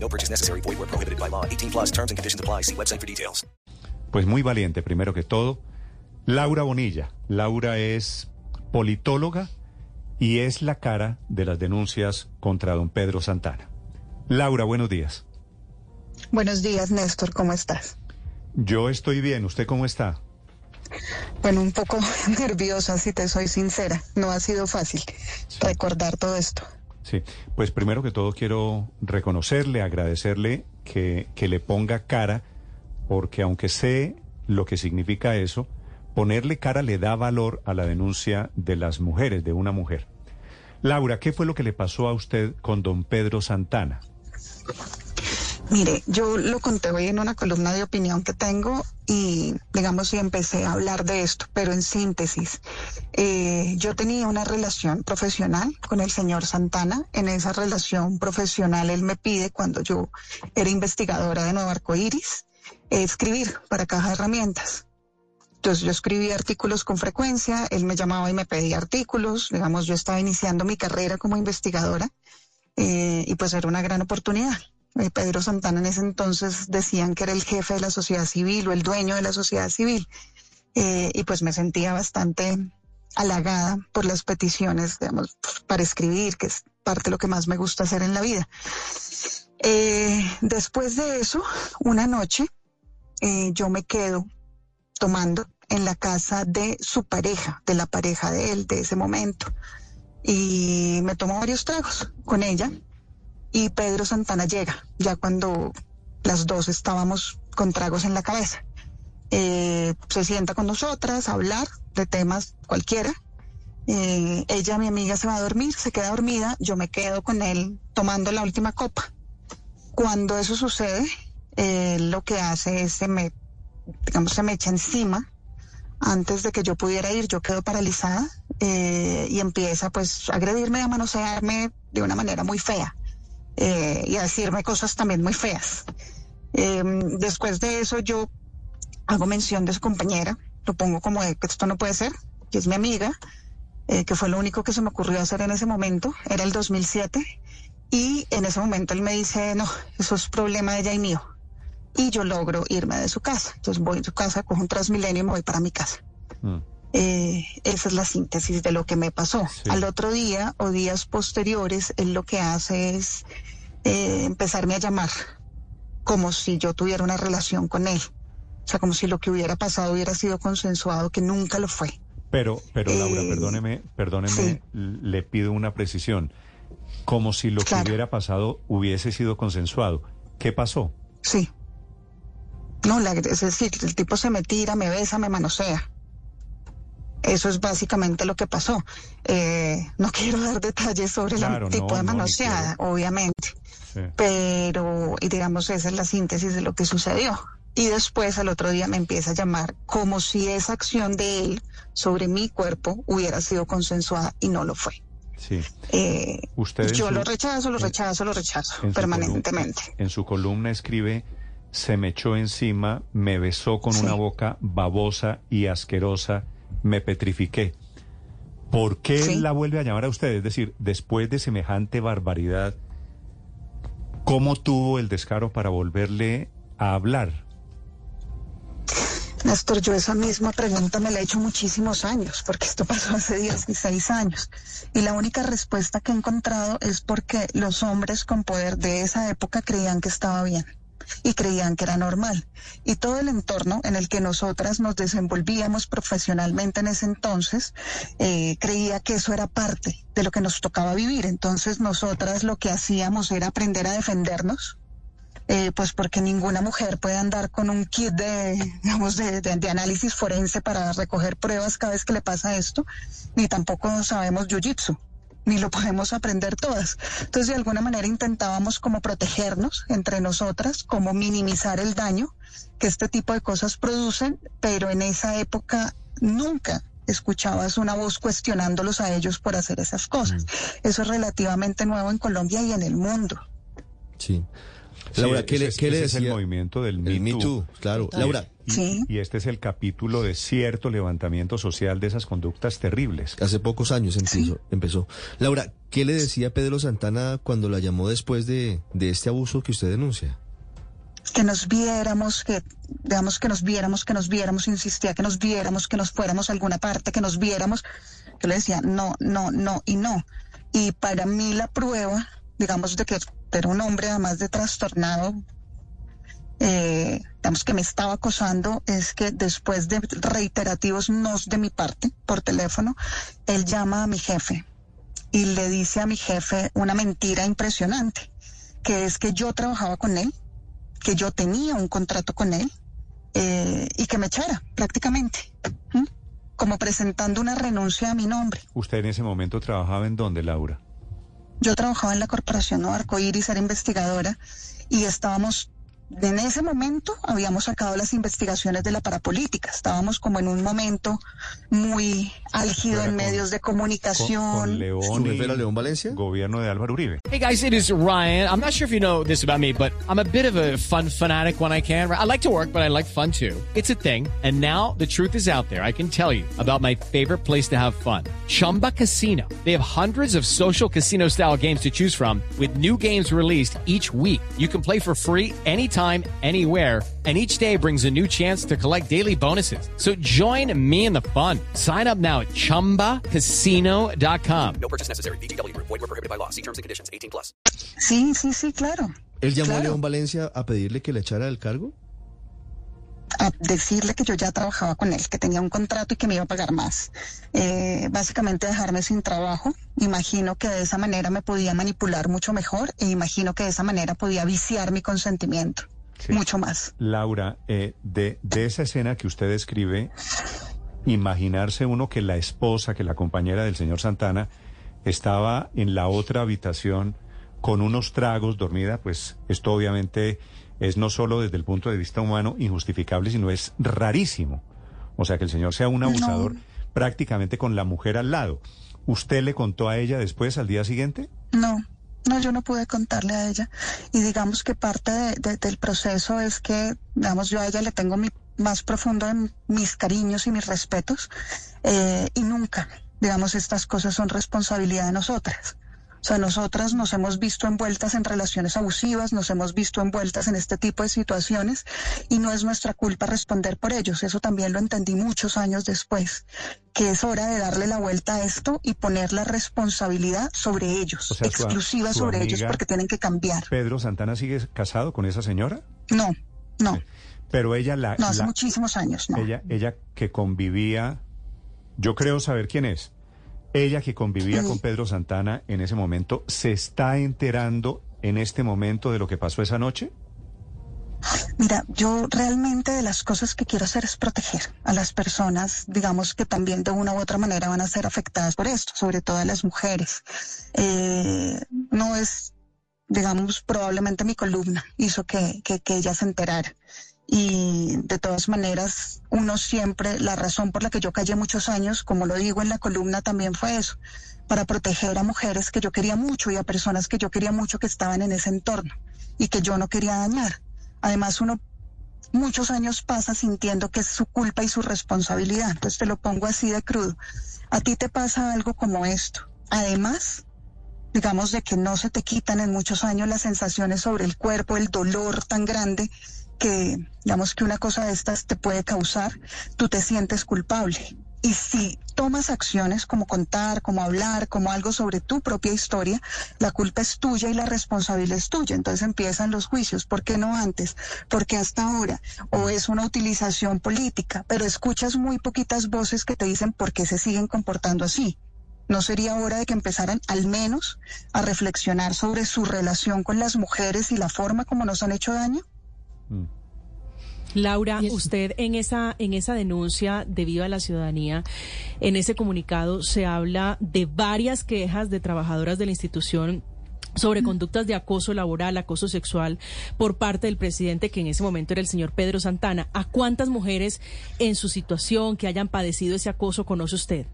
No purchase necessary. Void where prohibited by law. 18 plus terms and conditions apply. See website for details. Pues muy valiente, primero que todo. Laura Bonilla. Laura es politóloga y es la cara de las denuncias contra don Pedro Santana. Laura, buenos días. Buenos días, Néstor, ¿cómo estás? Yo estoy bien, ¿usted cómo está? Bueno, un poco nerviosa, si te soy sincera. No ha sido fácil recordar todo esto. Sí, pues primero que todo quiero reconocerle, agradecerle que, que le ponga cara, porque aunque sé lo que significa eso, ponerle cara le da valor a la denuncia de las mujeres, de una mujer. Laura, ¿qué fue lo que le pasó a usted con don Pedro Santana? Mire, yo lo conté hoy en una columna de opinión que tengo y, digamos, y empecé a hablar de esto, pero en síntesis, eh, yo tenía una relación profesional con el señor Santana. En esa relación profesional, él me pide, cuando yo era investigadora de Nuevo Arcoiris, escribir para Caja de Herramientas. Entonces yo escribía artículos con frecuencia, él me llamaba y me pedía artículos, digamos, yo estaba iniciando mi carrera como investigadora eh, y pues era una gran oportunidad. Eh, Pedro Santana en ese entonces decían que era el jefe de la sociedad civil o el dueño de la sociedad civil. Eh, y pues me sentía bastante halagada por las peticiones, digamos, para escribir, que es parte de lo que más me gusta hacer en la vida. Eh, después de eso, una noche, yo me quedo tomando en la casa de su pareja, de la pareja de él de ese momento. Y me tomo varios tragos con ella y Pedro Santana llega, ya cuando las dos estábamos con tragos en la cabeza. Eh, se sienta con nosotras a hablar de temas cualquiera. Eh, ella, mi amiga, se va a dormir, se queda dormida, yo me quedo con él tomando la última copa. Cuando eso sucede, lo que hace es se me, digamos, se me echa encima. Antes de que yo pudiera ir, yo quedo paralizada eh, y empieza pues a agredirme, a manosearme de una manera muy fea. Eh, y a decirme cosas también muy feas. Eh, después de eso yo hago mención de su compañera, lo pongo como de que esto no puede ser, que es mi amiga, eh, que fue lo único que se me ocurrió hacer en ese momento, era el 2007, y en ese momento él me dice, no, eso es problema de ella y mío. Y yo logro irme de su casa. Entonces voy a su casa, cojo un Transmilenio y me voy para mi casa. Mm. Esa es la síntesis de lo que me pasó. Al otro día o días posteriores, él lo que hace es eh, empezarme a llamar como si yo tuviera una relación con él. O sea, como si lo que hubiera pasado hubiera sido consensuado, que nunca lo fue. Pero, pero Laura, eh, perdóneme, perdóneme, le pido una precisión. Como si lo que hubiera pasado hubiese sido consensuado. ¿Qué pasó? Sí. No, es decir, el tipo se me tira, me besa, me manosea. Eso es básicamente lo que pasó. Eh, no quiero dar detalles sobre el tipo de manoseada, obviamente. Pero, y digamos, esa es la síntesis de lo que sucedió. Y después al otro día me empieza a llamar como si esa acción de él sobre mi cuerpo hubiera sido consensuada y no lo fue. Sí. Eh, yo lo rechazo, lo rechazo, lo rechazo permanentemente. en su columna escribe, se me echó encima, me besó con una boca babosa y asquerosa, me petrifiqué. ¿Por qué la vuelve a llamar a usted? Es decir, después de semejante barbaridad, ¿Cómo tuvo el descaro para volverle a hablar? Néstor, yo esa misma pregunta me la he hecho muchísimos años, porque esto pasó hace 16 años. Y la única respuesta que he encontrado es porque los hombres con poder de esa época creían que estaba bien y creían que era normal. Y todo el entorno en el que nosotras nos desenvolvíamos profesionalmente en ese entonces eh, creía que eso era parte de lo que nos tocaba vivir. Entonces nosotras lo que hacíamos era aprender a defendernos. Eh, pues porque ninguna mujer puede andar con un kit de, de, de, análisis forense para recoger pruebas cada vez que le pasa esto, ni tampoco sabemos jiu-jitsu ni lo podemos aprender todas. Entonces, de alguna manera intentábamos como protegernos entre nosotras, como minimizar el daño que este tipo de cosas producen, pero en esa época nunca escuchabas una voz cuestionándolos a ellos por hacer esas cosas. Eso es relativamente nuevo en Colombia y en el mundo. Sí. Laura, ¿qué, le, ese- qué le ese es decía? el movimiento del Me Me Too. Too, claro. Laura, Y, Sí. y este es el capítulo de cierto levantamiento social de esas conductas terribles. hace pocos años empezó. empezó. Laura, ¿qué le decía Pedro Santana cuando la llamó después de, de este abuso que usted denuncia? que nos viéramos, que digamos que nos viéramos, que nos viéramos, insistía que nos viéramos, que nos fuéramos a alguna parte, que nos viéramos. Yo le decía, no, no, no y no. Y para mí la prueba, digamos, de que era un hombre además de trastornado, eh, digamos que me estaba acosando, es que después de reiterativos nos de mi parte por teléfono, él llama a mi jefe y le dice a mi jefe una mentira impresionante, que es que yo trabajaba con él, que yo tenía un contrato con él eh, y que me echara prácticamente, como presentando una renuncia a mi nombre. ¿Usted en ese momento trabajaba en dónde, Laura? Yo trabajaba en la Corporación Nuevo Arcoíris, era investigadora y estábamos, en ese momento habíamos sacado las investigaciones de la parapolítica, estábamos como en un momento muy álgido en con- medios de Con, comunicación. con ¿Su León y León Valencia? gobierno de Álvaro Uribe. Hey guys, it is Ryan. I'm not sure if you know this about me, but I'm a bit of a fun fanatic when I can. I like to work, but I like fun too. It's a thing. And now the truth is out there. I can tell you about my favorite place to have fun. Chumba Casino. They have hundreds of social casino style games to choose from with new games released each week. You can play for free anytime, anywhere. And each day brings a new chance to collect daily bonuses. So join me in the fun. Sign up now at chumbacasino.com. No purchase necessary. VGW Group. Void were prohibited by law. See terms and conditions. 18 plus. Sí, sí, sí, claro. ¿Él llamó a León Valencia a pedirle que le echara del cargo? A decirle que yo ya trabajaba con él, que tenía un contrato y que me iba a pagar más. Eh, básicamente dejarme sin trabajo. Imagino que de esa manera me podía manipular mucho mejor e imagino que de esa manera podía viciar mi consentimiento Sí. mucho más. Laura, eh, de, de esa escena que usted describe, imaginarse uno que la esposa, que la compañera del señor Santana, estaba en la otra habitación con unos tragos dormida, pues esto obviamente es no solo desde el punto de vista humano injustificable, sino es rarísimo. O sea, que el señor sea un abusador prácticamente con la mujer al lado. ¿Usted le contó a ella después, al día siguiente? No, no, yo no pude contarle a ella. Y digamos que parte de- de- del proceso es que, digamos, yo a ella le tengo mi más profundo en mis cariños y mis respetos. eh, y nunca, digamos, estas cosas son responsabilidad de nosotras. O sea, nosotras nos hemos visto envueltas en relaciones abusivas, nos hemos visto envueltas en este tipo de situaciones y no es nuestra culpa responder por ellos. Eso también lo entendí muchos años después, que es hora de darle la vuelta a esto y poner la responsabilidad sobre ellos, O sea, su- exclusiva su sobre ellos porque tienen que cambiar. ¿Pedro Santana sigue casado con esa señora? No, no, Pero ella la... no, hace la- muchísimos años, no. Ella, ella que convivía, yo creo saber quién es. Ella que convivía con Pedro Santana en ese momento, ¿se está enterando en este momento de lo que pasó esa noche? Mira, yo realmente de las cosas que quiero hacer es proteger a las personas, digamos que también de una u otra manera van a ser afectadas por esto, sobre todo a las mujeres. Eh, no es, digamos, probablemente mi columna hizo que, que, que ella se enterara. Y de todas maneras, uno siempre, la razón por la que yo callé muchos años, como lo digo en la columna, también fue eso, para proteger a mujeres que yo quería mucho y a personas que yo quería mucho que estaban en ese entorno y que yo no quería dañar. Además, uno muchos años pasa sintiendo que es su culpa y su responsabilidad. Entonces te lo pongo así de crudo. A ti te pasa algo como esto. Además, digamos de que no se te quitan en muchos años las sensaciones sobre el cuerpo, el dolor tan grande que, digamos que una cosa de estas te puede causar, tú te sientes culpable. Y si tomas acciones como contar, como hablar, como algo sobre tu propia historia, la culpa es tuya y la responsabilidad es tuya. Entonces empiezan los juicios. ¿Por qué no antes? ¿Por qué hasta ahora? O es una utilización política, pero escuchas muy poquitas voces que te dicen por qué se siguen comportando así. ¿No sería hora de que empezaran al menos a reflexionar sobre su relación con las mujeres y la forma como nos han hecho daño? Laura, usted en esa, en esa denuncia de Viva la Ciudadanía, en ese comunicado se habla de varias quejas de trabajadoras de la institución sobre conductas de acoso laboral, acoso sexual por parte del presidente, que en ese momento era el señor Pedro Santana. ¿A cuántas mujeres en su situación que hayan padecido ese acoso conoce usted?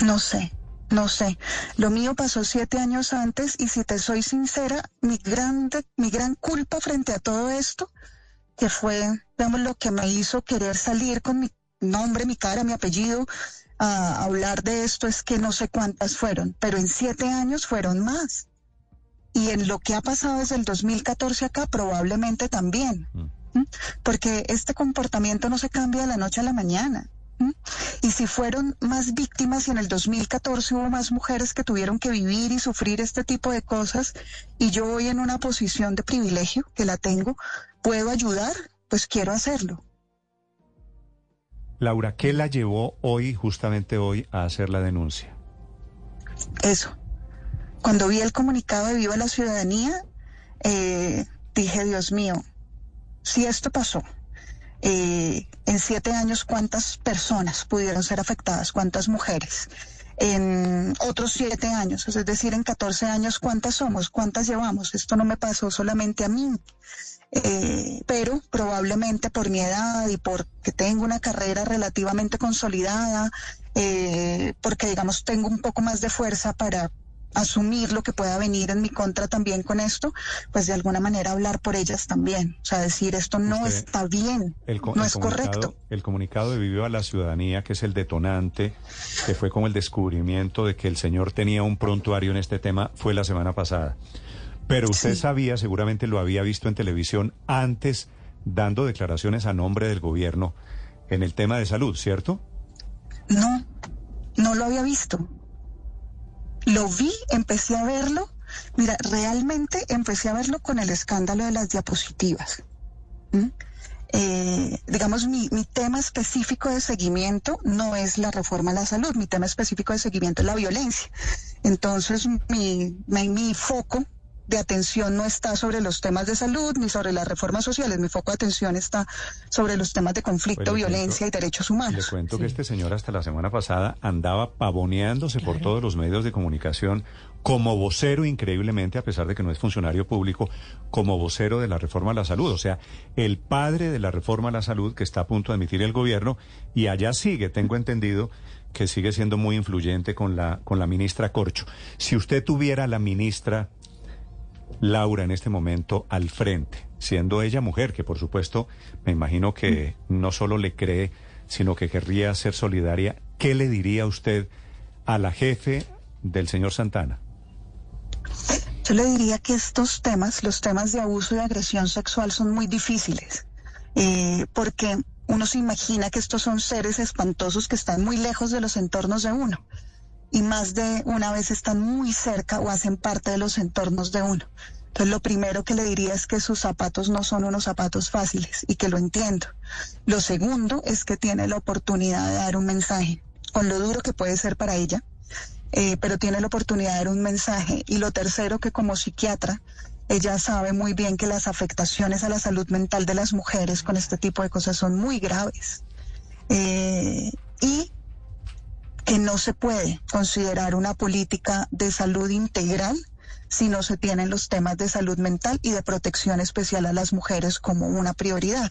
No sé, no sé. Lo mío pasó siete años antes y si te soy sincera, mi grande, mi gran culpa frente a todo esto, que fue, digamos, lo que me hizo querer salir con mi nombre, mi cara, mi apellido, a hablar de esto es que no sé cuántas fueron, pero en siete años fueron más. Y en lo que ha pasado desde el 2014 acá, probablemente también. ¿Mm? Porque este comportamiento no se cambia de la noche a la mañana. ¿Mm? Y si fueron más víctimas y en el 2014 hubo más mujeres que tuvieron que vivir y sufrir este tipo de cosas, y yo hoy en una posición de privilegio que la tengo, puedo ayudar, pues quiero hacerlo. Laura, ¿qué la llevó hoy, justamente hoy, a hacer la denuncia? Eso. Cuando vi el comunicado de Viva la Ciudadanía, eh, dije, Dios mío, si esto pasó, eh, en siete años, ¿cuántas personas pudieron ser afectadas? ¿Cuántas mujeres? En otros siete años, es decir, en 14 años, ¿cuántas somos? ¿Cuántas llevamos? Esto no me pasó solamente a mí. Eh, pero probablemente por mi edad y porque tengo una carrera relativamente consolidada, eh, porque digamos tengo un poco más de fuerza para asumir lo que pueda venir en mi contra también con esto, pues de alguna manera hablar por ellas también. O sea, decir esto no está bien, no es correcto. El comunicado de Vivió a la Ciudadanía, que es el detonante, que fue como el descubrimiento de que el señor tenía un prontuario en este tema, fue la semana pasada. Pero usted sabía, seguramente lo había visto en televisión antes, dando declaraciones a nombre del gobierno en el tema de salud, ¿cierto? No, no lo había visto. Lo vi, empecé a verlo. Mira, realmente empecé a verlo con el escándalo de las diapositivas. Eh, digamos, mi, mi, tema específico de seguimiento no es la reforma a la salud, mi tema específico de seguimiento es la violencia. Entonces, mi, mi, mi foco de atención no está sobre los temas de salud ni sobre las reformas sociales. Mi foco de atención está sobre los temas de conflicto, Pues le violencia cuento- y derechos humanos. Le cuento que este señor hasta la semana pasada andaba pavoneándose por todos los medios de comunicación como vocero increíblemente, a pesar de que no es funcionario público, como vocero de la reforma a la salud. O sea, el padre de la reforma a la salud que está a punto de emitir el gobierno y allá sigue, tengo entendido que sigue siendo muy influyente con la, con la ministra Corcho. Si usted tuviera a la ministra Laura en este momento al frente, siendo ella mujer, que por supuesto me imagino que no solo le cree, sino que querría ser solidaria, ¿qué le diría usted a la jefe del señor Santana? Yo le diría que estos temas, los temas de abuso y agresión sexual, son muy difíciles, eh, porque uno se imagina que estos son seres espantosos que están muy lejos de los entornos de uno, y más de una vez están muy cerca o hacen parte de los entornos de uno. Entonces, lo primero que le diría es que sus zapatos no son unos zapatos fáciles y que lo entiendo. Lo segundo es que tiene la oportunidad de dar un mensaje, con lo duro que puede ser para ella, eh, pero tiene la oportunidad de dar un mensaje. Y lo tercero, que como psiquiatra, ella sabe muy bien que las afectaciones a la salud mental de las mujeres con este tipo de cosas son muy graves. Eh, y que no se puede considerar una política de salud integral si no se tienen los temas de salud mental y de protección especial a las mujeres como una prioridad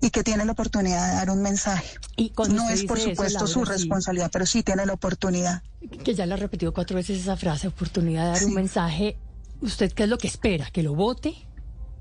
y que tiene la oportunidad de dar un mensaje. Y no es, por eso, supuesto, su sí. responsabilidad, pero sí tiene la oportunidad. que ya le ha repetido cuatro veces esa frase, oportunidad de dar un mensaje. ¿Usted qué es lo que espera? ¿Que lo vote?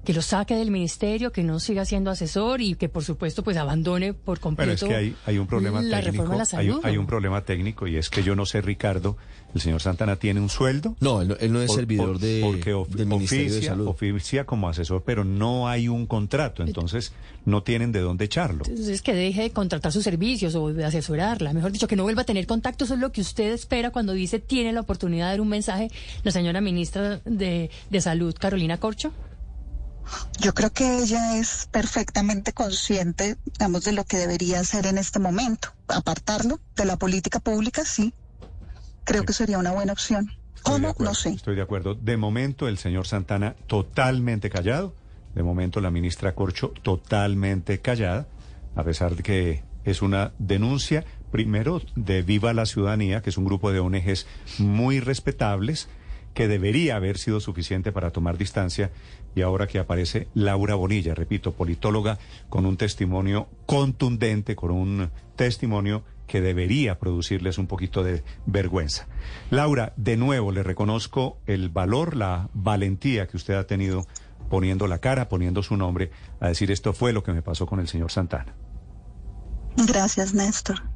¿Que lo saque del ministerio? ¿Que no siga siendo asesor? Y que, por supuesto, pues abandone por completo Bueno, es que hay, hay un problema la técnico. reforma a la hay, salud. hay ¿no? un problema técnico y es que yo no sé, Ricardo, ¿el señor Santana tiene un sueldo? No, él, no- él no es Por- servidor de, porque of- del Ministerio de oficia, Salud. oficia como asesor, pero no hay un contrato, entonces no tienen de dónde echarlo. Entonces, que deje de contratar sus servicios o de asesorarla. Mejor dicho, que no vuelva a tener contacto. Eso es lo que usted espera cuando dice tiene la oportunidad de dar un mensaje la señora ministra de, de Salud, Carolina Corcho. Yo creo que ella es perfectamente consciente, digamos, de lo que debería hacer en este momento. Apartarlo de la política pública, sí. Creo que sería una buena opción. ¿Cómo? acuerdo, No sé. Estoy de acuerdo. De momento, el señor Santana totalmente callado, De momento la ministra Corcho totalmente callada, a pesar de que es una denuncia, primero, de Viva la Ciudadanía, que es un grupo de ONGs muy respetables, que debería haber sido suficiente para tomar distancia, y ahora que aparece Laura Bonilla, repito, politóloga, con un testimonio contundente, con un testimonio que debería producirles un poquito de vergüenza. Laura, de nuevo le reconozco el valor, la valentía que usted ha tenido poniendo la cara, poniendo su nombre, a decir esto fue lo que me pasó con el señor Santana. Gracias, Néstor.